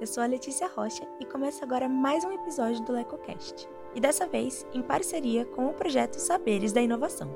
eu sou a Letícia Rocha e começa agora mais um episódio do LecoCast. E dessa vez em parceria com o projeto Saberes da Inovação.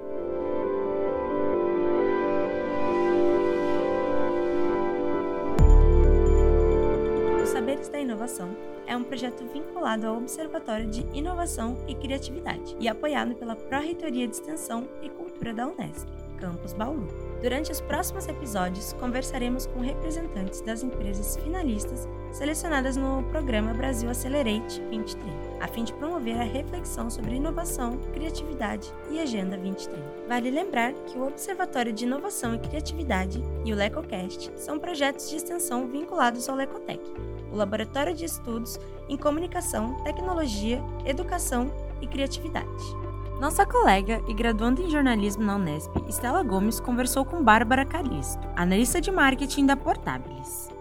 O Saberes da Inovação é um projeto vinculado ao Observatório de Inovação e Criatividade e apoiado pela Pró-Reitoria de Extensão e Cultura da Unesp, Campus Bauru. Durante os próximos episódios, conversaremos com representantes das empresas finalistas selecionadas no programa Brasil Accelerate 2030, a fim de promover a reflexão sobre inovação, criatividade e Agenda 2030. Vale lembrar que o Observatório de Inovação e Criatividade e o LecoCast são projetos de extensão vinculados ao Lecotec, o Laboratório de Estudos em Comunicação, Tecnologia, Educação e Criatividade. Nossa colega e graduanda em jornalismo na Unesp, Estela Gomes, conversou com Bárbara Calisto, analista de marketing da Portabilis.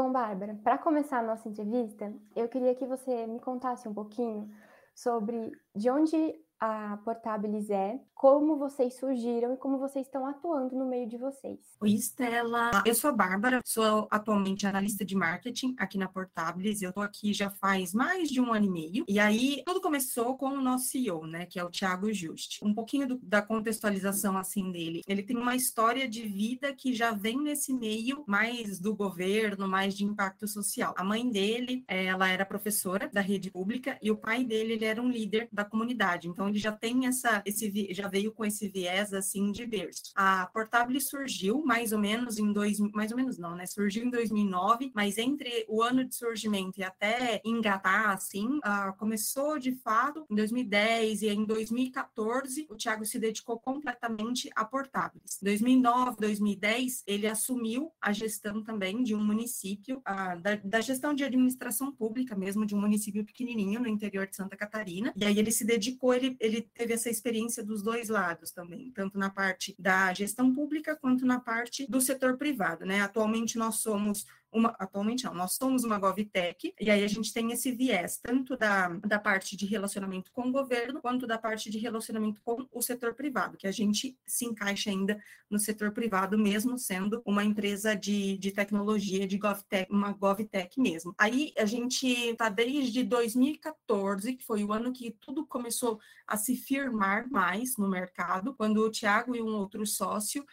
Bom, Bárbara, para começar a nossa entrevista, eu queria que você me contasse um pouquinho sobre de onde a Portabilis é, como vocês surgiram e como vocês estão atuando no meio de vocês. Oi, Estela. Eu sou a Bárbara, sou atualmente analista de marketing aqui na Portabilis. Eu estou aqui já faz mais de um ano e meio. E aí, tudo começou com o nosso CEO, né, que é o Thiago Juste. Um pouquinho do, da contextualização, assim, dele. Ele tem uma história de vida que já vem nesse meio mais do governo, mais de impacto social. A mãe dele, ela era professora da rede pública e o pai dele, ele era um líder da comunidade. Então, ele já tem essa, esse, já veio com esse viés assim de berço. A Portable surgiu mais ou menos em dois, mais ou menos não, né? Surgiu em 2009, mas entre o ano de surgimento e até engatar assim, uh, começou de fato em 2010 e em 2014 o Thiago se dedicou completamente a Portables. 2009, 2010 ele assumiu a gestão também de um município, uh, da, da gestão de administração pública mesmo de um município pequenininho no interior de Santa Catarina. E aí ele se dedicou, ele ele teve essa experiência dos dois lados também, tanto na parte da gestão pública quanto na parte do setor privado, né? Atualmente nós somos uma, atualmente não, nós somos uma GovTech, e aí a gente tem esse viés, tanto da, da parte de relacionamento com o governo, quanto da parte de relacionamento com o setor privado, que a gente se encaixa ainda no setor privado, mesmo sendo uma empresa de, de tecnologia, de GovTech, uma GovTech mesmo. Aí a gente está desde 2014, que foi o ano que tudo começou a se firmar mais no mercado, quando o Tiago e um outro sócio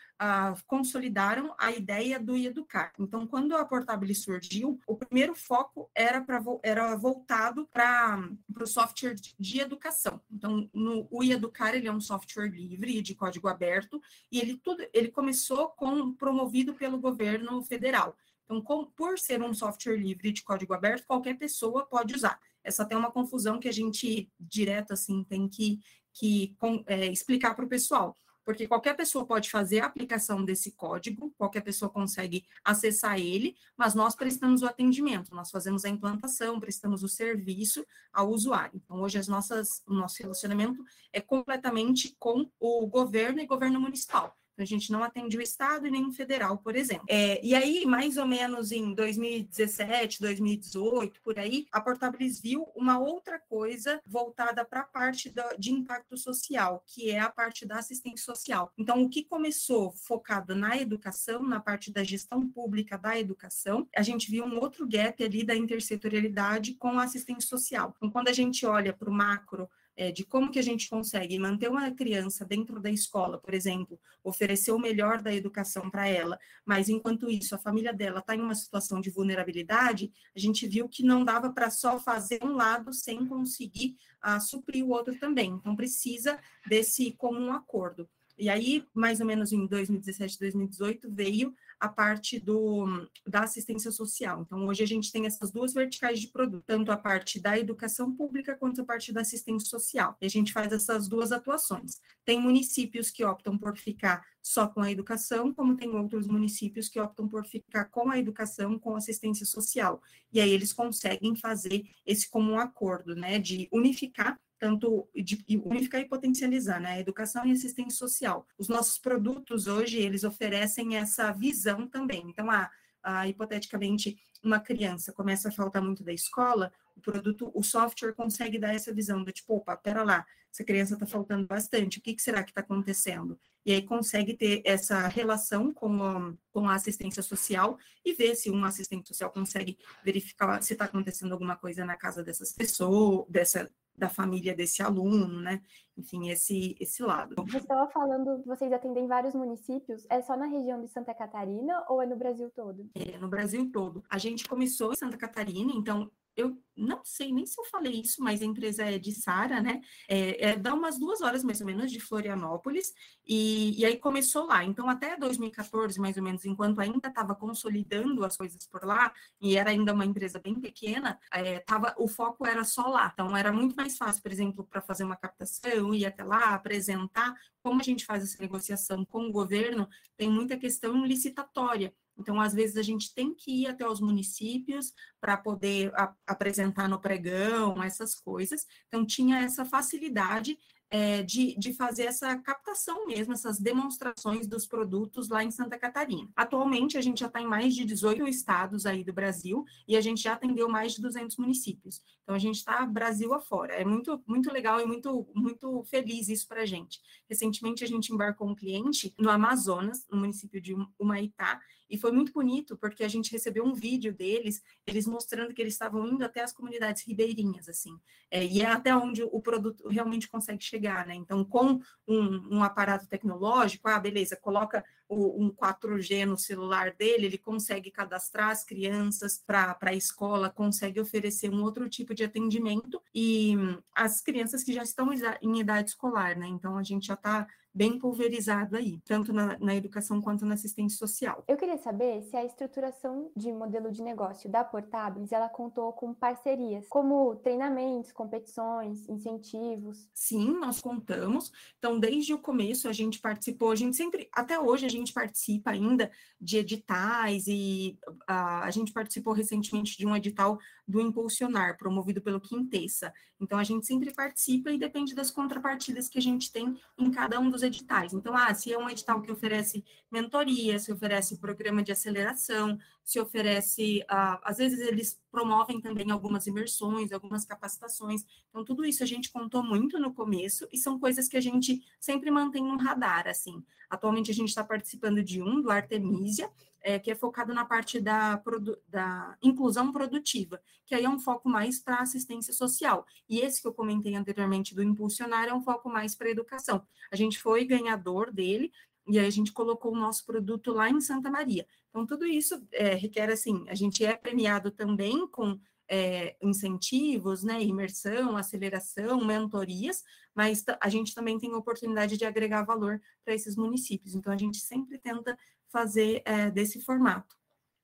consolidaram a ideia do Educar. Então, quando a Portable surgiu, o primeiro foco era, pra, era voltado para o software de, educação. Então, no, o Educar ele é um software livre de código aberto e ele tudo ele começou com promovido pelo governo federal. Então, com, por ser um software livre de código aberto, qualquer pessoa pode usar. Essa tem uma confusão que a gente direto assim tem que, que é, explicar para o pessoal porque qualquer pessoa pode fazer a aplicação desse código, qualquer pessoa consegue acessar ele, mas nós prestamos o atendimento, nós fazemos a implantação, prestamos o serviço ao usuário. Então, hoje as nossas, o nosso relacionamento é completamente com o governo e governo municipal. A gente não atende o Estado e nem o federal, por exemplo. É, e aí, mais ou menos em 2017, 2018, por aí, a Portabilis viu uma outra coisa voltada para a parte de impacto social, que é a parte da assistência social. Então, o que começou focado na educação, na parte da gestão pública da educação, a gente viu um outro gap ali da intersetorialidade com a assistência social. Então, quando a gente olha para o macro, é, de como que a gente consegue manter uma criança dentro da escola, por exemplo, oferecer o melhor da educação para ela, mas enquanto isso a família dela está em uma situação de vulnerabilidade, a gente viu que não dava para só fazer um lado sem conseguir uh, suprir o outro também. Então precisa desse comum acordo. E aí, mais ou menos em 2017, 2018, veio a parte do, da assistência social. Então, hoje a gente tem essas duas verticais de produto, tanto a parte da educação pública quanto a parte da assistência social. E a gente faz essas duas atuações. Tem municípios que optam por ficar só com a educação, como tem outros municípios que optam por ficar com a educação, com assistência social. E aí eles conseguem fazer esse comum acordo, né, de unificar tanto de unificar e potencializar, né? Educação e assistência social. Os nossos produtos hoje, eles oferecem essa visão também. Então, ah, ah, hipoteticamente, uma criança começa a faltar muito da escola, o produto, o software consegue dar essa visão do tipo, opa, pera lá, essa criança está faltando bastante, o que, que será que está acontecendo? E aí consegue ter essa relação com a, com a assistência social e ver se um assistente social consegue verificar se está acontecendo alguma coisa na casa dessas pessoas, dessa, da família desse aluno, né? Enfim, esse, esse lado. Você estava falando, vocês atendem vários municípios, é só na região de Santa Catarina ou é no Brasil todo? É, no Brasil todo. A gente começou em Santa Catarina, então eu não sei nem se eu falei isso, mas a empresa é de Sara, né? É, é, dá umas duas horas mais ou menos de Florianópolis, e, e aí começou lá. Então, até 2014, mais ou menos, enquanto ainda estava consolidando as coisas por lá, e era ainda uma empresa bem pequena, é, tava, o foco era só lá. Então, era muito mais fácil, por exemplo, para fazer uma captação, ir até lá, apresentar como a gente faz essa negociação com o governo, tem muita questão licitatória. Então, às vezes, a gente tem que ir até os municípios para poder a, apresentar no pregão, essas coisas. Então, tinha essa facilidade é, de, de fazer essa captação mesmo, essas demonstrações dos produtos lá em Santa Catarina. Atualmente, a gente já está em mais de 18 estados aí do Brasil e a gente já atendeu mais de 200 municípios. Então, a gente está Brasil afora. É muito, muito legal e muito, muito feliz isso para a gente. Recentemente, a gente embarcou um cliente no Amazonas, no município de Humaitá, e foi muito bonito, porque a gente recebeu um vídeo deles, eles mostrando que eles estavam indo até as comunidades ribeirinhas, assim, é, e é até onde o produto realmente consegue chegar, né? Então, com um, um aparato tecnológico, ah, beleza, coloca o, um 4G no celular dele, ele consegue cadastrar as crianças para a escola, consegue oferecer um outro tipo de atendimento, e as crianças que já estão em idade escolar, né? Então, a gente já está bem pulverizado aí, tanto na, na, educação quanto na assistência social. Eu queria saber se a estruturação de modelo de negócio da Portables, ela contou com parcerias, como treinamentos, competições, incentivos. Sim, nós contamos. Então, desde o começo a gente participou, a gente sempre, até hoje a gente participa ainda de editais e a, a gente participou recentemente de um edital do Impulsionar, promovido pelo Quintessa. Então, a gente sempre participa e depende das contrapartidas que a gente tem em cada um dos editais. Então, ah, se é um edital que oferece mentoria, se oferece programa de aceleração, se oferece, ah, às vezes eles promovem também algumas imersões, algumas capacitações. Então, tudo isso a gente contou muito no começo e são coisas que a gente sempre mantém no radar, assim. Atualmente a gente está participando de um, do Artemisia, é, que é focado na parte da, da inclusão produtiva, que aí é um foco mais para assistência social. E esse que eu comentei anteriormente do Impulsionar é um foco mais para educação. A gente foi ganhador dele, e aí a gente colocou o nosso produto lá em Santa Maria. Então, tudo isso é, requer, assim, a gente é premiado também com é, incentivos, né, imersão, aceleração, mentorias, mas a gente também tem oportunidade de agregar valor para esses municípios. Então, a gente sempre tenta fazer é, desse formato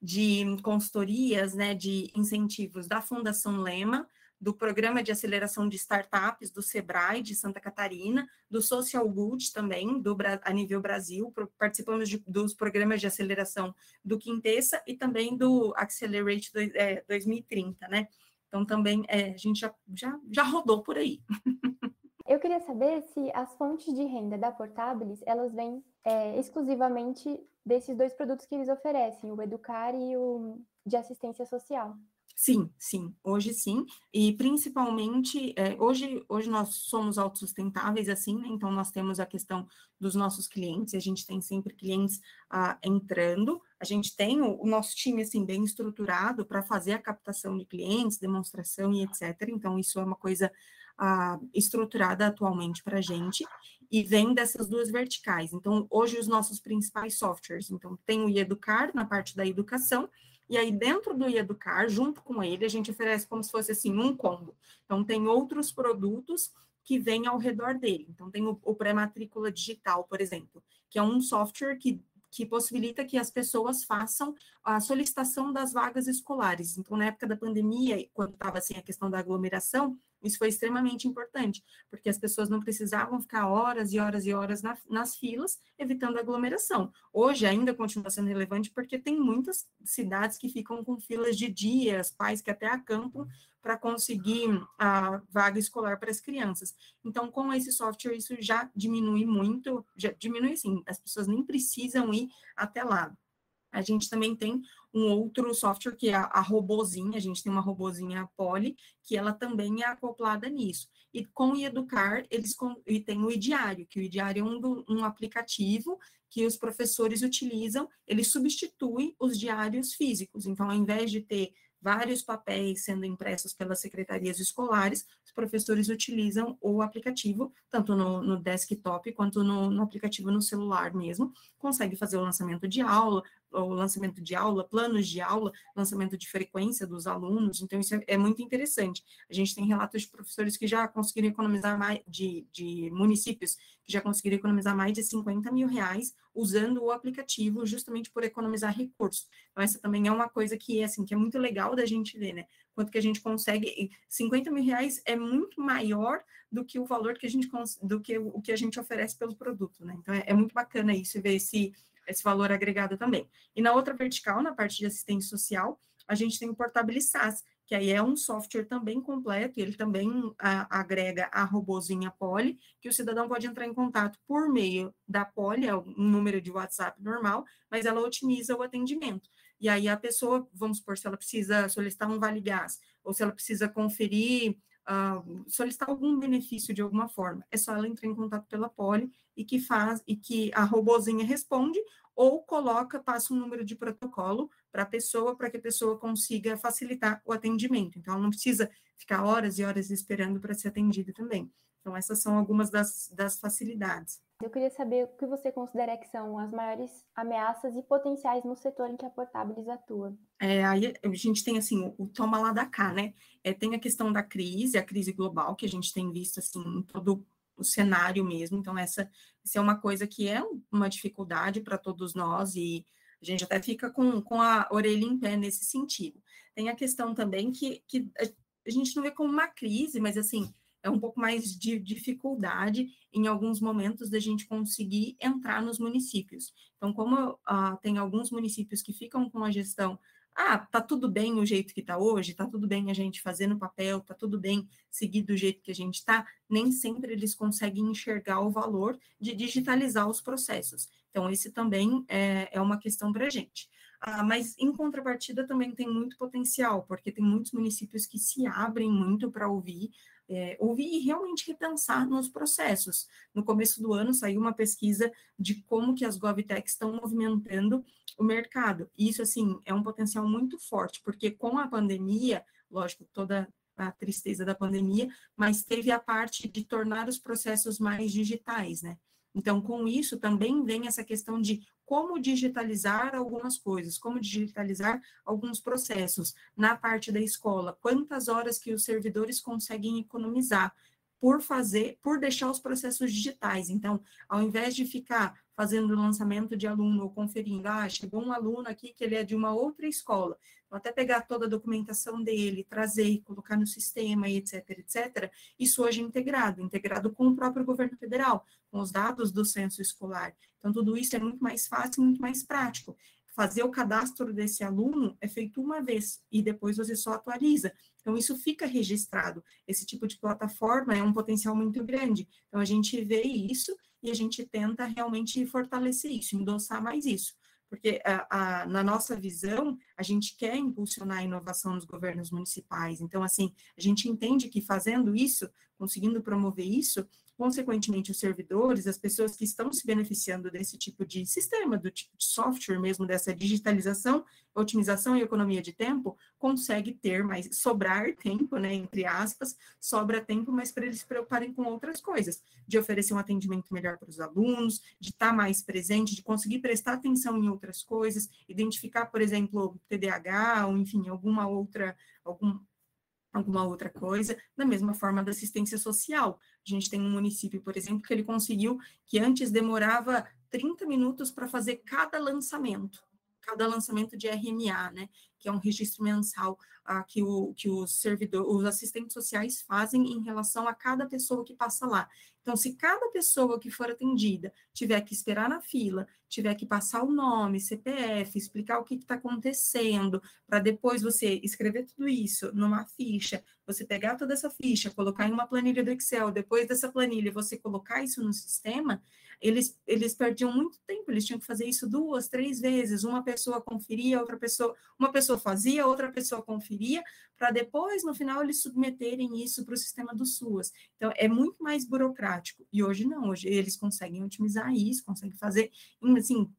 de consultorias, né, de incentivos da Fundação Lema, do Programa de Aceleração de Startups do SEBRAE de Santa Catarina, do Social Good também, do, a nível Brasil, participamos de, dos programas de aceleração do Quintessa e também do Accelerate do, é, 2030, né? Então, também é, a gente já, já, já rodou por aí. Eu queria saber se as fontes de renda da Portabilis, elas vêm é, exclusivamente desses dois produtos que eles oferecem, o Educar e o de assistência social. Sim, sim, hoje sim, e principalmente, é, hoje, hoje nós somos autossustentáveis, assim, né? então nós temos a questão dos nossos clientes, a gente tem sempre clientes ah, entrando, a gente tem o, o, nosso time, assim, bem estruturado para fazer a captação de clientes, demonstração e etc., então isso é uma coisa ah, estruturada atualmente para a gente, e vem dessas duas verticais. Então, hoje, os nossos principais softwares. Então, tem o Educar na parte da educação, e aí dentro do Educar, junto com ele, a gente oferece como se fosse assim um combo. Então, tem outros produtos que vêm ao redor dele. Então, tem o, o pré-matrícula digital, por exemplo, que é um software que que possibilita que as pessoas façam a solicitação das vagas escolares. Então, na época da pandemia, quando estava assim a questão da aglomeração, isso foi extremamente importante, porque as pessoas não precisavam ficar horas e horas e horas na, nas filas, evitando aglomeração. Hoje ainda continua sendo relevante, porque tem muitas cidades que ficam com filas de dias, pais que até acampam para conseguir a vaga escolar para as crianças. Então, com esse software, isso já diminui muito, já diminui sim, as pessoas nem precisam ir até lá. A gente também tem um outro software que é a, a Robozinha, a gente tem uma Robozinha Poli, que ela também é acoplada nisso. E com o Educar, eles com, e tem o Idiário, que o Idiário é um, do, um aplicativo que os professores utilizam, ele substitui os diários físicos. Então, ao invés de ter vários papéis sendo impressos pelas secretarias escolares, os professores utilizam o aplicativo, tanto no, no desktop quanto no, no, aplicativo no celular mesmo, consegue fazer o lançamento de aula, o lançamento de aula, planos de aula, lançamento de frequência dos alunos, então isso é, é muito interessante. A gente tem relatos de professores que já conseguiram economizar mais, de, de municípios que já conseguiram economizar mais de 50 mil reais usando o aplicativo, justamente por economizar recursos. Então, essa também é uma coisa que, assim, que é muito legal da gente ver, né? Quanto que a gente consegue, 50 mil reais é muito maior do que o valor que a gente, do que o que a gente oferece pelo produto, né? Então, é, é muito bacana isso, ver esse esse valor agregado também. E na outra vertical, na parte de assistência social, a gente tem o Portable SaaS, que aí é um software também completo, ele também a, agrega a robozinha Poli, que o cidadão pode entrar em contato por meio da Poli, é um número de WhatsApp normal, mas ela otimiza o atendimento. E aí a pessoa, vamos supor, se ela precisa solicitar um vale gás, ou se ela precisa conferir uh, solicitar algum benefício de alguma forma. É só ela entrar em contato pela Poli e que faz e que a robozinha responde ou coloca, passa um número de protocolo para a pessoa, para que a pessoa consiga facilitar o atendimento. Então, ela não precisa ficar horas e horas esperando para ser atendida também. Então, essas são algumas das, das facilidades. Eu queria saber o que você considera que são as maiores ameaças e potenciais no setor em que a Portabilis atua. É, aí a gente tem, assim, o, o toma lá da cá, né? É, tem a questão da crise, a crise global, que a gente tem visto, assim, em todo o cenário mesmo. Então, essa, essa é uma coisa que é uma dificuldade para todos nós e a gente até fica com, com a orelha em pé nesse sentido. Tem a questão também que, que a gente não vê como uma crise, mas, assim, é um pouco mais de dificuldade em alguns momentos da gente conseguir entrar nos municípios. Então, como uh, tem alguns municípios que ficam com a gestão, ah, tá tudo bem o jeito que tá hoje, tá tudo bem a gente fazer no papel, tá tudo bem seguir do jeito que a gente tá, nem sempre eles conseguem enxergar o valor de digitalizar os processos. Então, esse também é, é uma questão para a gente. Ah, mas, em contrapartida, também tem muito potencial, porque tem muitos municípios que se abrem muito para ouvir é, ouvir e realmente repensar nos processos. No começo do ano saiu uma pesquisa de como que as GovTechs estão movimentando o mercado. Isso, assim, é um potencial muito forte, porque com a pandemia, lógico, toda a tristeza da pandemia, mas teve a parte de tornar os processos mais digitais, né? Então, com isso também vem essa questão de como digitalizar algumas coisas, como digitalizar alguns processos na parte da escola, quantas horas que os servidores conseguem economizar por fazer, por deixar os processos digitais. Então, ao invés de ficar fazendo lançamento de aluno ou conferindo, ah, chegou um aluno aqui que ele é de uma outra escola, vou até pegar toda a documentação dele, trazer e colocar no sistema etc, etc, isso hoje é integrado, integrado com o próprio governo federal, com os dados do censo escolar. Então, tudo isso é muito mais fácil, muito mais prático. Fazer o cadastro desse aluno é feito uma vez e depois você só atualiza. Então, isso fica registrado. Esse tipo de plataforma é um potencial muito grande. Então, a gente vê isso e a gente tenta realmente fortalecer isso, endossar mais isso. Porque a, a, na nossa visão, a gente quer impulsionar a inovação nos governos municipais. Então, assim, a gente entende que fazendo isso, conseguindo promover isso, consequentemente, os servidores, as pessoas que estão se beneficiando desse tipo de sistema, do tipo de software mesmo, dessa digitalização, otimização e economia de tempo, consegue ter mais, sobrar tempo, né, entre aspas, sobra tempo, mas para eles se preocuparem com outras coisas, de oferecer um atendimento melhor para os alunos, de estar tá mais presente, de conseguir prestar atenção em outras coisas, identificar, por exemplo, TDAH, ou enfim, alguma outra, algum, alguma outra coisa, da mesma forma da assistência social. A gente tem um município, por exemplo, que ele conseguiu que antes demorava 30 minutos para fazer cada lançamento, cada lançamento de RMA, né? Que é um registro mensal ah, que, o, que os servidores, os assistentes sociais fazem em relação a cada pessoa que passa lá. Então, se cada pessoa que for atendida tiver que esperar na fila, tiver que passar o nome, CPF, explicar o que está acontecendo, para depois você escrever tudo isso numa ficha, você pegar toda essa ficha, colocar em uma planilha do Excel, depois dessa planilha você colocar isso no sistema, eles, eles perdiam muito tempo, eles tinham que fazer isso duas, três vezes, uma pessoa conferia, outra pessoa, uma pessoa fazia, outra pessoa conferia, para depois, no final, eles submeterem isso para o sistema do SUAS. Então, é muito mais burocrático, e hoje não, hoje eles conseguem otimizar isso, conseguem fazer, assim,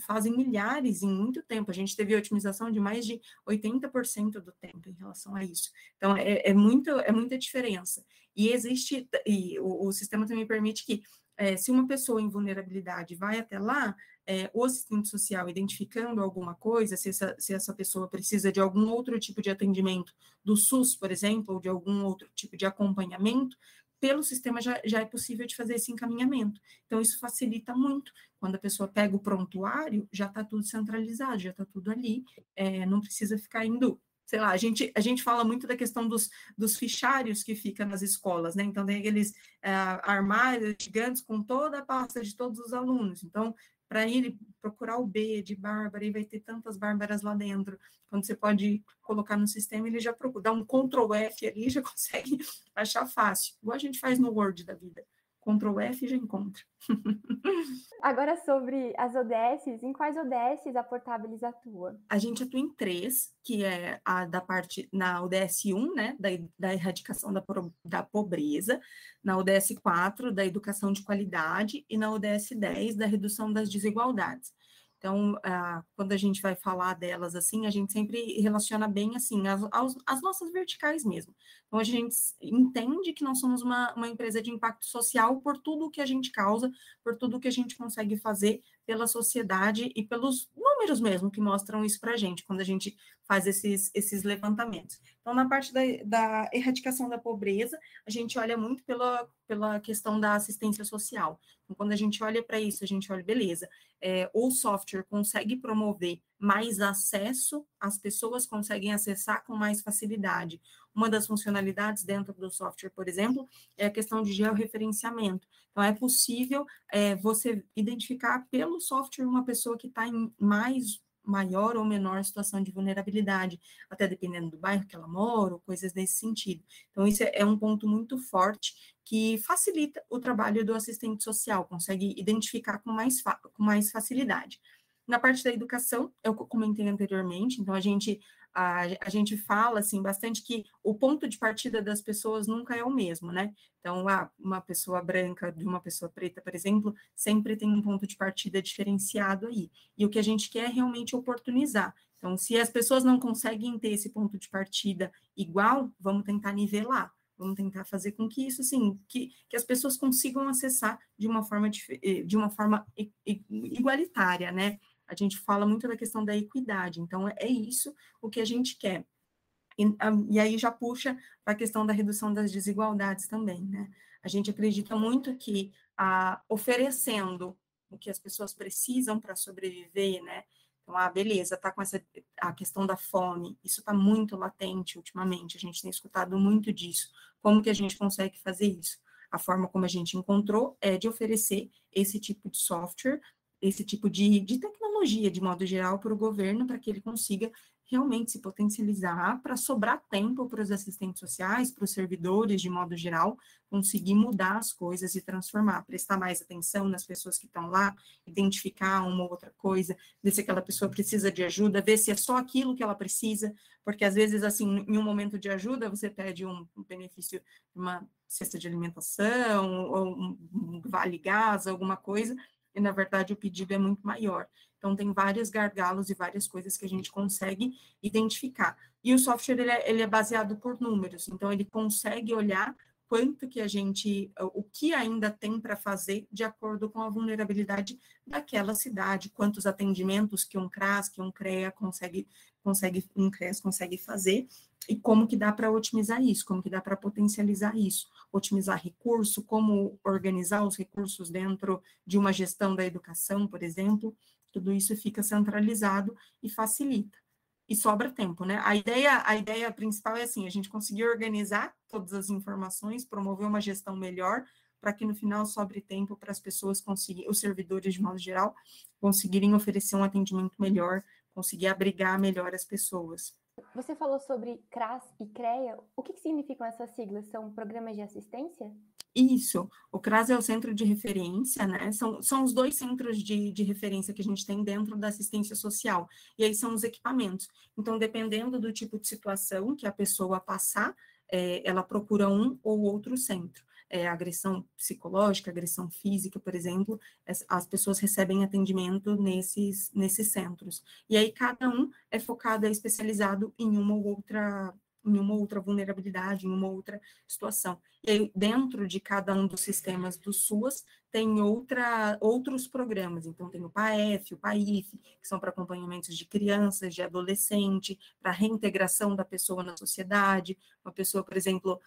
fazem milhares em muito tempo. A gente teve otimização de mais de 80% do tempo em relação a isso. Então, é, é, muito, é muita diferença. E existe, e o, o sistema também permite que é, se uma pessoa em vulnerabilidade vai até lá, é, o assistente social identificando alguma coisa, se essa, se essa pessoa precisa de algum outro tipo de atendimento do SUS, por exemplo, ou de algum outro tipo de acompanhamento, pelo sistema já, já é possível de fazer esse encaminhamento. Então, isso facilita muito. Quando a pessoa pega o prontuário, já está tudo centralizado, já está tudo ali, é, não precisa ficar indo sei lá, a gente, a gente fala muito da questão dos, dos fichários que ficam nas escolas, né? Então, tem aqueles uh, armários gigantes com toda a pasta de todos os alunos. Então, para ele procurar o B de Bárbara, e vai ter tantas Bárbaras lá dentro. Quando você pode colocar no sistema, ele já procura, dá um Ctrl F ali, já consegue achar fácil, igual a gente faz no Word da vida. Ctrl F já encontra. Agora sobre as ODSs, em quais ODSs a Portabilis atua? A gente atua em três, que é a da parte na ODS 1, né, da, da erradicação da, da pobreza, na ODS 4, da educação de qualidade, e na ODS 10, da redução das desigualdades. Então, ah, quando a gente vai falar delas assim, a gente sempre relaciona bem assim as, as, as, nossas verticais mesmo. Então, a gente entende que nós somos uma, uma empresa de impacto social por tudo que a gente causa, por tudo que a gente consegue fazer pela sociedade e pelos números mesmo que mostram isso para a gente, quando a gente faz esses, esses levantamentos. Então, na parte da, da erradicação da pobreza, a gente olha muito pela, pela questão da assistência social. Então, quando a gente olha para isso, a gente olha, beleza, é, o software consegue promover mais acesso, as pessoas conseguem acessar com mais facilidade. Uma das funcionalidades dentro do software, por exemplo, é a questão de georreferenciamento. Então, é possível é, você identificar pelo software uma pessoa que está em mais maior ou menor situação de vulnerabilidade, até dependendo do bairro que ela mora, ou coisas nesse sentido. Então, isso é um ponto muito forte que facilita o trabalho do assistente social, consegue identificar com mais, com mais facilidade. Na parte da educação, eu comentei anteriormente, então a gente a, a gente fala assim bastante que o ponto de partida das pessoas nunca é o mesmo, né? Então, ah, uma pessoa branca de uma pessoa preta, por exemplo, sempre tem um ponto de partida diferenciado aí. E o que a gente quer é realmente oportunizar. Então, se as pessoas não conseguem ter esse ponto de partida igual, vamos tentar nivelar. Vamos tentar fazer com que isso, assim, que, que as pessoas consigam acessar de uma forma, eh, de uma forma igualitária, né? A gente fala muito da questão da equidade, então é isso o que a gente quer. E, e aí já puxa para a questão da redução das desigualdades também, né? A gente acredita muito que a, oferecendo o que as pessoas precisam para sobreviver, né? Então, ah, beleza, tá com essa a questão da fome, isso está muito latente ultimamente, a gente tem escutado muito disso. Como que a gente consegue fazer isso? A forma como a gente encontrou é de oferecer esse tipo de software esse tipo de, de tecnologia, de modo geral, para o governo, para que ele consiga realmente se potencializar, para sobrar tempo para os assistentes sociais, para os servidores, de modo geral, conseguir mudar as coisas e transformar, prestar mais atenção nas pessoas que estão lá, identificar uma ou outra coisa, ver se aquela pessoa precisa de ajuda, ver se é só aquilo que ela precisa, porque às vezes, assim, em um momento de ajuda, você pede um benefício, uma cesta de alimentação, ou um vale gás, alguma coisa, e na verdade o pedido é muito maior. Então, tem vários gargalos e várias coisas que a gente consegue identificar. E o software, ele é, ele é baseado por números, então ele consegue olhar quanto que a gente, o que ainda tem para fazer de acordo com a vulnerabilidade daquela cidade, quantos atendimentos que um CRAS, que um CREA consegue, consegue um CREAS consegue fazer, e como que dá para otimizar isso, como que dá para potencializar isso, otimizar recurso, como organizar os recursos dentro de uma gestão da educação, por exemplo, tudo isso fica centralizado e facilita. E sobra tempo, né? A ideia, a ideia principal é assim, a gente conseguir organizar todas as informações, promover uma gestão melhor, para que no final sobre tempo para as pessoas conseguirem, os servidores de modo geral, conseguirem oferecer um atendimento melhor, conseguir abrigar melhor as pessoas. Você falou sobre CRAS e CREA. O que, que significam essas siglas? São programas de assistência? Isso, o CRAS é o centro de referência, né? São, são os dois centros de, de referência que a gente tem dentro da assistência social, e aí são os equipamentos. Então, dependendo do tipo de situação que a pessoa passar, é, ela procura um ou outro centro é, agressão psicológica, agressão física, por exemplo, as, as, pessoas recebem atendimento nesses, nesses centros. E aí cada um é focado, é especializado em uma ou outra em uma outra vulnerabilidade, em uma outra situação. E aí, dentro de cada um dos sistemas do SUAS, tem outra, outros programas. Então, tem o PAEF, o PAIF, que são para acompanhamentos de crianças, de adolescente, para reintegração da pessoa na sociedade. Uma pessoa, por exemplo,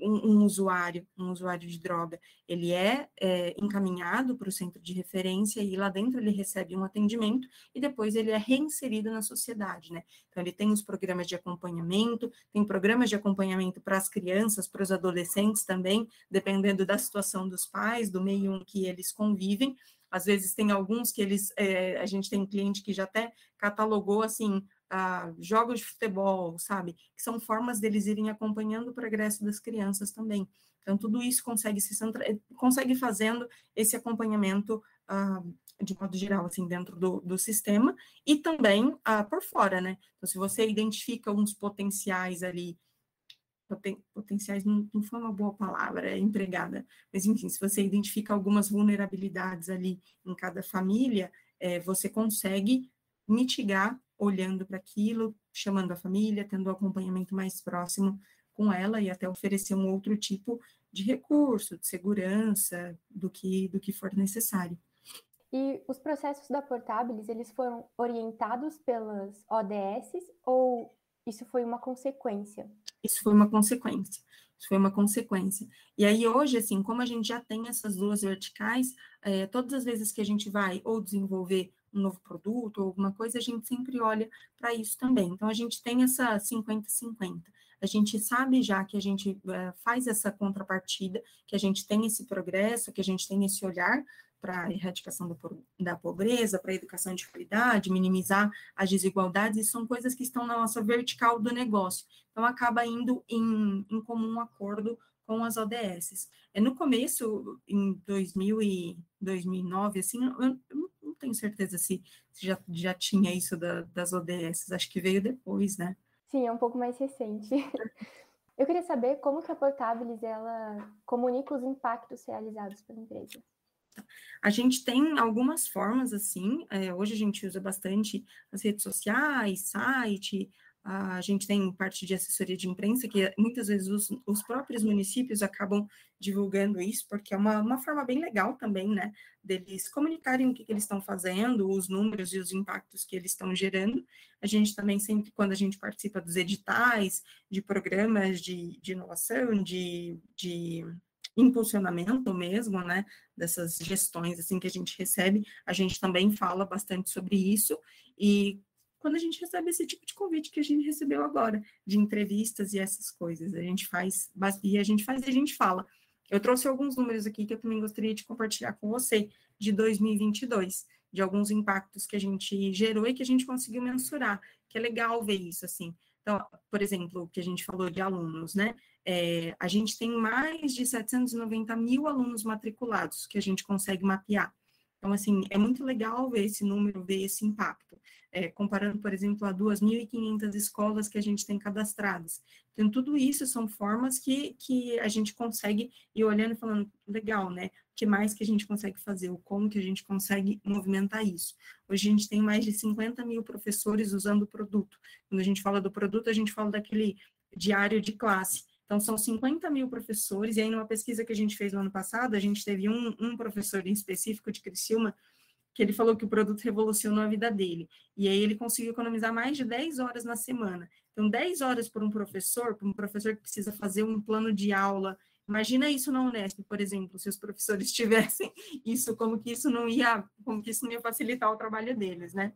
um, um, usuário, um usuário de droga, ele é, é encaminhado para o centro de referência e lá dentro ele recebe um atendimento e depois ele é reinserido na sociedade, né? Então, ele tem os programas de acompanhamento, tem programas de acompanhamento para as crianças, para os adolescentes também, dependendo da situação dos pais, do meio em que eles convivem. Às vezes tem alguns que eles, é, a gente tem cliente que já até catalogou assim, jogos de futebol, sabe? Que são formas deles irem acompanhando o progresso das crianças também. Então, tudo isso consegue se centra... consegue fazendo esse acompanhamento ah, de modo geral, assim, dentro do, do sistema, e também ah, por fora, né? Então, se você identifica uns potenciais ali poten, potenciais não, não foi uma boa palavra é empregada, mas enfim, se você identifica algumas vulnerabilidades ali em cada família, é, você consegue mitigar olhando para aquilo, chamando a família, tendo um acompanhamento mais próximo com ela e até oferecer um outro tipo de recurso, de segurança, do que, do que for necessário. E os processos da Portabilis, eles foram orientados pelas ODS ou isso foi uma consequência? Isso foi uma consequência. Isso foi uma consequência. E aí, hoje, assim, como a gente já tem essas duas verticais, é, todas as vezes que a gente vai ou desenvolver um novo produto ou alguma coisa, a gente sempre olha para isso também. Então, a gente tem essa 50-50. A gente sabe já que a gente é, faz essa contrapartida, que a gente tem esse progresso, que a gente tem esse olhar para a erradicação da, da pobreza, para a educação de qualidade, minimizar as desigualdades, são coisas que estão na nossa vertical do negócio. Então, acaba indo em, em comum acordo com as ODS. É, no começo, em 2000 e 2009, assim, eu, eu não tenho certeza se, se já, já tinha isso da, das ODS, acho que veio depois, né? Sim, é um pouco mais recente. Eu queria saber como que a Portabilis, ela comunica os impactos realizados pela empresa. A gente tem algumas formas, assim, é, hoje a gente usa bastante as redes sociais, site, a gente tem parte de assessoria de imprensa, que muitas vezes os, os próprios municípios acabam divulgando isso, porque é uma, uma forma bem legal também, né, deles comunicarem o que, que eles estão fazendo, os números e os impactos que eles estão gerando. A gente também sempre, quando a gente participa dos editais, de programas de, de inovação, de, de impulsionamento mesmo, né, dessas gestões, assim, que a gente recebe, a gente também fala bastante sobre isso, e quando a gente recebe esse tipo de convite que a gente recebeu agora, de entrevistas e essas coisas, a gente faz, e a gente faz e a gente fala. Eu trouxe alguns números aqui que eu também gostaria de compartilhar com você, de 2022, de alguns impactos que a gente gerou e que a gente conseguiu mensurar, que é legal ver isso, assim. Então, por exemplo, o que a gente falou de alunos, né? É, a gente tem mais de 790 mil alunos matriculados que a gente consegue mapear. Então, assim, é muito legal ver esse número, ver esse impacto. É, comparando, por exemplo, a 2.500 escolas que a gente tem cadastradas. Então, tudo isso são formas que, que a gente consegue ir olhando e falando, legal, né? O que mais que a gente consegue fazer? Como que a gente consegue movimentar isso? Hoje a gente tem mais de 50 mil professores usando o produto. Quando a gente fala do produto, a gente fala daquele diário de classe. Então, são 50 mil professores, e aí numa pesquisa que a gente fez no ano passado, a gente teve um, um professor em específico de Criciúma, que ele falou que o produto revolucionou a vida dele, e aí ele conseguiu economizar mais de 10 horas na semana. Então, 10 horas por um professor, para um professor que precisa fazer um plano de aula, imagina isso na Unesp, por exemplo, se os professores tivessem isso, como que isso não ia, como que isso não ia facilitar o trabalho deles, né?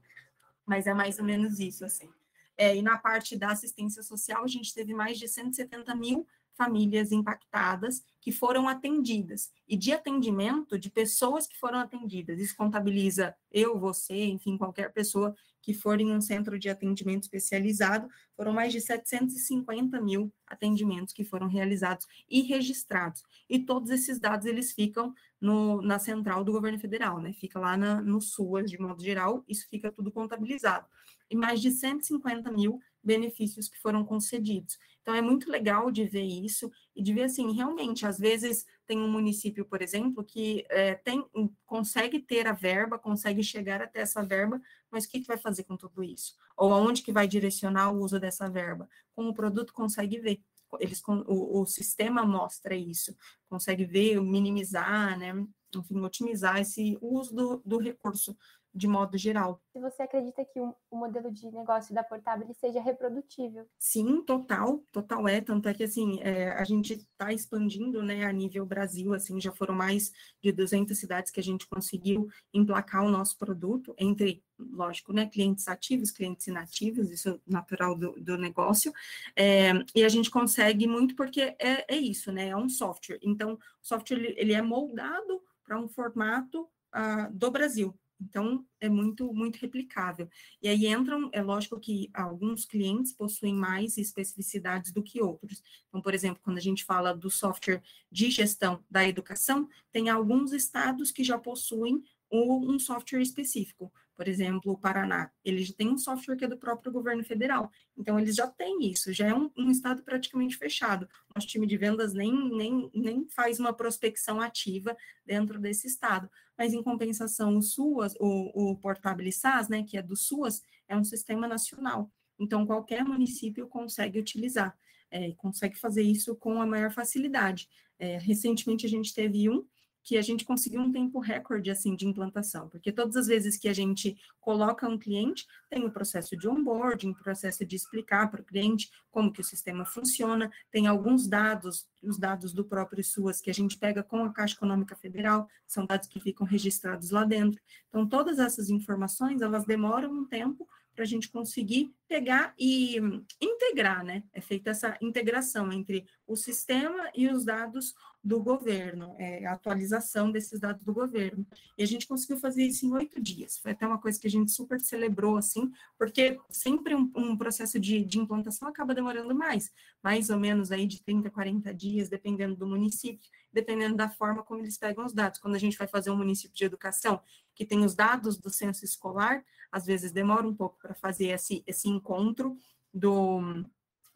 mas é mais ou menos isso, assim. É, e na parte da assistência social, a gente teve mais de 170 mil famílias impactadas que foram atendidas. E de atendimento, de pessoas que foram atendidas. Isso contabiliza eu, você, enfim, qualquer pessoa que for em um centro de atendimento especializado, foram mais de 750 mil atendimentos que foram realizados e registrados. E todos esses dados, eles ficam no, na central do governo federal, né? Fica lá na, no SUAS, de modo geral, isso fica tudo contabilizado. E mais de 150 mil benefícios que foram concedidos. Então, é muito legal de ver isso e de ver, assim, realmente, às vezes tem um município, por exemplo, que é, tem, consegue ter a verba, consegue chegar até essa verba, mas o que, que vai fazer com tudo isso? Ou aonde que vai direcionar o uso dessa verba? Como o produto consegue ver. Eles, o, o sistema mostra isso, consegue ver, minimizar, né? enfim, otimizar esse uso do, do recurso de modo geral. Se você acredita que o, modelo de negócio da Portable seja reprodutível? Sim, total, total é, tanto é que assim, é, a gente está expandindo, né, a nível Brasil, assim, já foram mais de 200 cidades que a gente conseguiu emplacar o nosso produto, entre, lógico, né, clientes ativos, clientes inativos, isso é natural do, do negócio, é, e a gente consegue muito porque é, é isso, né, é um software, então, o software, ele, ele é moldado para um formato uh, do Brasil, então, é muito, muito replicável. E aí entram, é lógico que alguns clientes possuem mais especificidades do que outros. Então, por exemplo, quando a gente fala do software de gestão da educação, tem alguns estados que já possuem um software específico. Por exemplo, o Paraná, ele já tem um software que é do próprio governo federal. Então, eles já têm isso, já é um, um estado praticamente fechado. Nosso time de vendas nem, nem, nem faz uma prospecção ativa dentro desse estado. Mas, em compensação, o SUAS, o, o Portable né, que é do SUAS, é um sistema nacional. Então, qualquer município consegue utilizar, é, consegue fazer isso com a maior facilidade. É, recentemente, a gente teve um que a gente conseguiu um tempo recorde assim de implantação, porque todas as vezes que a gente coloca um cliente, tem o processo de onboarding, o processo de explicar para o cliente como que o sistema funciona, tem alguns dados, os dados do próprio SUAS que a gente pega com a Caixa Econômica Federal, são dados que ficam registrados lá dentro. Então todas essas informações, elas demoram um tempo para a gente conseguir pegar e integrar, né? É feita essa integração entre o sistema e os dados do governo, é, a atualização desses dados do governo. E a gente conseguiu fazer isso em oito dias. Foi até uma coisa que a gente super celebrou, assim, porque sempre um, um processo de, de, implantação acaba demorando mais, mais ou menos aí de 30, 40 dias, dependendo do município, dependendo da forma como eles pegam os dados. Quando a gente vai fazer um município de educação, que tem os dados do censo escolar, às vezes demora um pouco para fazer esse, esse encontro do,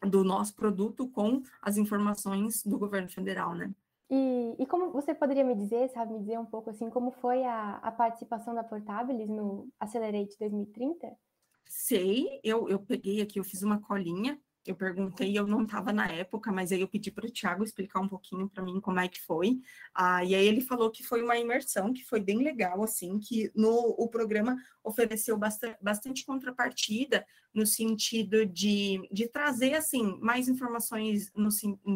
do nosso produto com as informações do governo federal, né? E, e, como você poderia me dizer, sabe, me dizer um pouco assim, como foi a, a participação da Portabilis no Accelerate 2030? Sei, eu, eu peguei aqui, eu fiz uma colinha, eu perguntei, eu não estava na época, mas aí eu pedi para o Thiago explicar um pouquinho para mim como é que foi. Ah, e aí ele falou que foi uma imersão, que foi bem legal, assim, que no o programa ofereceu bastante, bastante contrapartida no sentido de, de trazer, assim, mais informações no,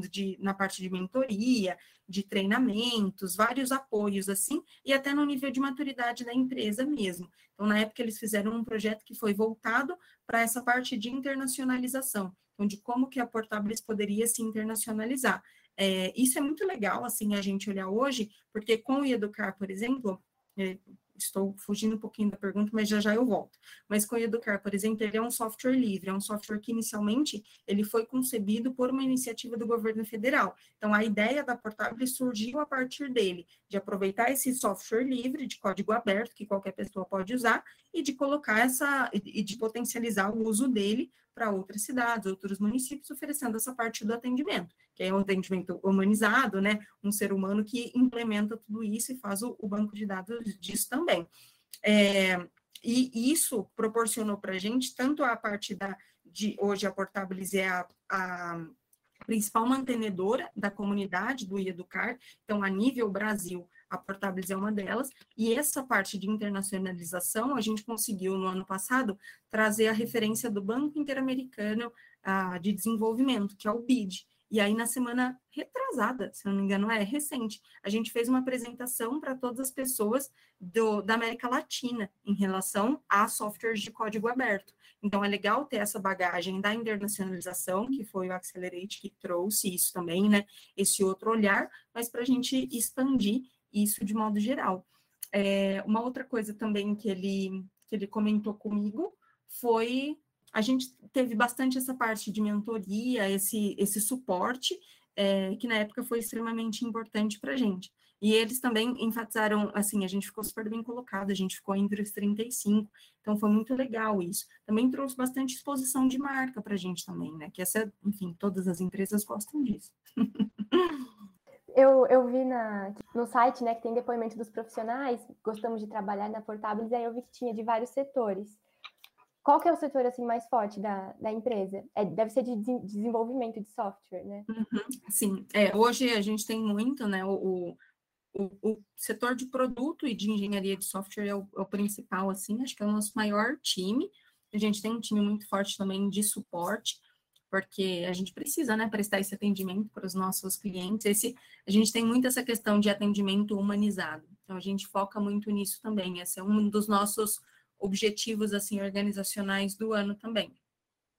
de, na parte de mentoria, de treinamentos, vários apoios, assim, e até no nível de maturidade da empresa mesmo. Então, na época, eles fizeram um projeto que foi voltado para essa parte de internacionalização, então, de como que a Portabilis poderia se internacionalizar. É, isso é muito legal, assim, a gente olhar hoje, porque com o Educar, por exemplo, é, estou fugindo um pouquinho da pergunta, mas já já eu volto. Mas com o Educar, por exemplo, ele é um software livre, é um software que inicialmente ele foi concebido por uma iniciativa do governo federal. Então a ideia da Portable surgiu a partir dele, de aproveitar esse software livre de código aberto que qualquer pessoa pode usar e de colocar essa e de potencializar o uso dele para outras cidades, outros municípios, oferecendo essa parte do atendimento, que é um atendimento humanizado, né? Um ser humano que implementa tudo isso e faz o, o banco de dados disso também. É, e isso proporcionou para a gente tanto a parte da de hoje a Portabilis é a, a principal mantenedora da comunidade do Educar, então a nível Brasil a Portabilis é uma delas, e essa parte de internacionalização, a gente conseguiu no ano passado trazer a referência do Banco Interamericano ah, de Desenvolvimento, que é o BID, E aí, na semana retrasada, se não me engano, é recente, a gente fez uma apresentação para todas as pessoas do, da América Latina em relação a softwares de código aberto. Então, é legal ter essa bagagem da internacionalização, que foi o Accelerate que trouxe isso também, né? Esse outro olhar, mas para a gente expandir isso de modo geral. É, uma outra coisa também que ele, que ele comentou comigo foi a gente teve bastante essa parte de mentoria, esse, esse suporte, é, que na época foi extremamente importante para a gente. E eles também enfatizaram, assim, a gente ficou super bem colocado, a gente ficou entre os 35, então foi muito legal isso. Também trouxe bastante exposição de marca para a gente também, né? Que essa, enfim, todas as empresas gostam disso. Eu, eu vi na, no site, né, que tem depoimento dos profissionais, gostamos de trabalhar na Portables, aí eu vi que tinha de vários setores. Qual que é o setor assim mais forte da, da empresa? É, deve ser de desenvolvimento de software, né? Uhum, sim, é, hoje a gente tem muito, né? O, o, o, setor de produto e de engenharia de software é o, é o, principal, assim, acho que é o nosso maior time. A gente tem um time muito forte também de suporte, porque a gente precisa, né, prestar esse atendimento para os nossos clientes. Esse, a gente tem muito essa questão de atendimento humanizado. Então, a gente foca muito nisso também. Esse é um dos nossos objetivos assim organizacionais do ano também.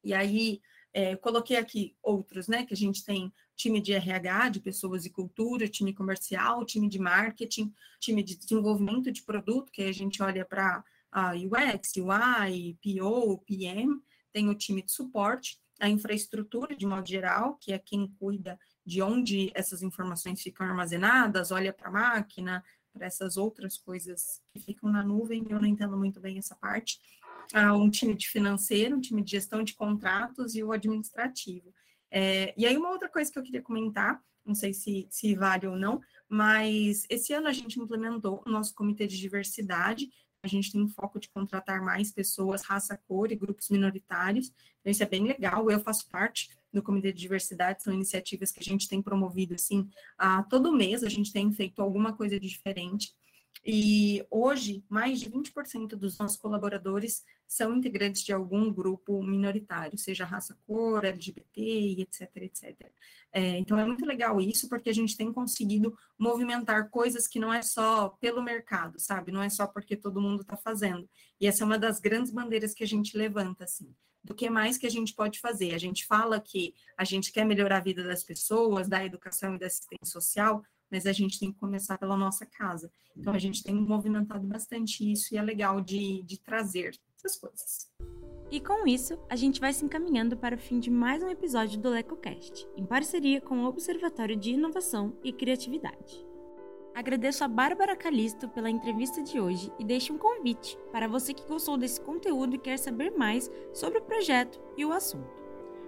E aí é, coloquei aqui outros, né? Que a gente tem time de RH, de pessoas e cultura, time comercial, time de marketing, time de desenvolvimento de produto, que a gente olha para a UX, UI, PO, PM, tem o time de suporte, a infraestrutura de modo geral, que é quem cuida de onde essas informações ficam armazenadas, olha para a máquina, para essas outras coisas que ficam na nuvem, eu não entendo muito bem essa parte. Ah, um time de financeiro, um time de gestão de contratos e o administrativo. É, e aí, uma outra coisa que eu queria comentar, não sei se, se vale ou não, mas esse ano a gente implementou o nosso comitê de diversidade, a gente tem um foco de contratar mais pessoas, raça, cor e grupos minoritários, então isso é bem legal, eu faço parte do Comitê de Diversidade, são iniciativas que a gente tem promovido, assim, a todo mês a gente tem feito alguma coisa diferente, e hoje, mais de 20% dos nossos colaboradores são integrantes de algum grupo minoritário, seja raça, cor, LGBT, etc, etc. É, então, é muito legal isso, porque a gente tem conseguido movimentar coisas que não é só pelo mercado, sabe? Não é só porque todo mundo está fazendo. E essa é uma das grandes bandeiras que a gente levanta, assim do que mais que a gente pode fazer. A gente fala que a gente quer melhorar a vida das pessoas, da educação e da assistência social, mas a gente tem que começar pela nossa casa. Então, a gente tem movimentado bastante isso e é legal de, de trazer essas coisas. E com isso, a gente vai se encaminhando para o fim de mais um episódio do LecoCast, em parceria com o Observatório de Inovação e Criatividade. Agradeço a Bárbara Calisto pela entrevista de hoje e deixo um convite para você que gostou desse conteúdo e quer saber mais sobre o projeto e o assunto.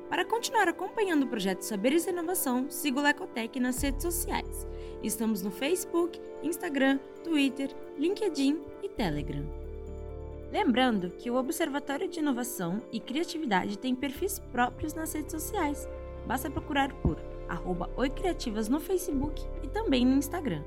Para continuar acompanhando o projeto Saberes e Inovação, siga o Lecotec nas redes sociais. Estamos no Facebook, Instagram, Twitter, LinkedIn e Telegram. Lembrando que o Observatório de Inovação e Criatividade tem perfis próprios nas redes sociais. Basta procurar por Oicriativas no Facebook e também no Instagram.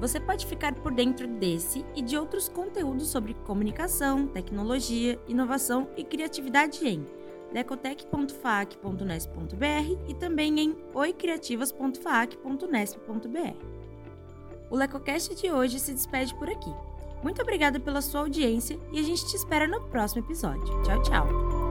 Você pode ficar por dentro desse e de outros conteúdos sobre comunicação, tecnologia, inovação e criatividade em lecotec.fac.nesp.br e também em oicriativas.fac.nesp.br. O Lecocast de hoje se despede por aqui. Muito obrigada pela sua audiência e a gente te espera no próximo episódio. Tchau, tchau!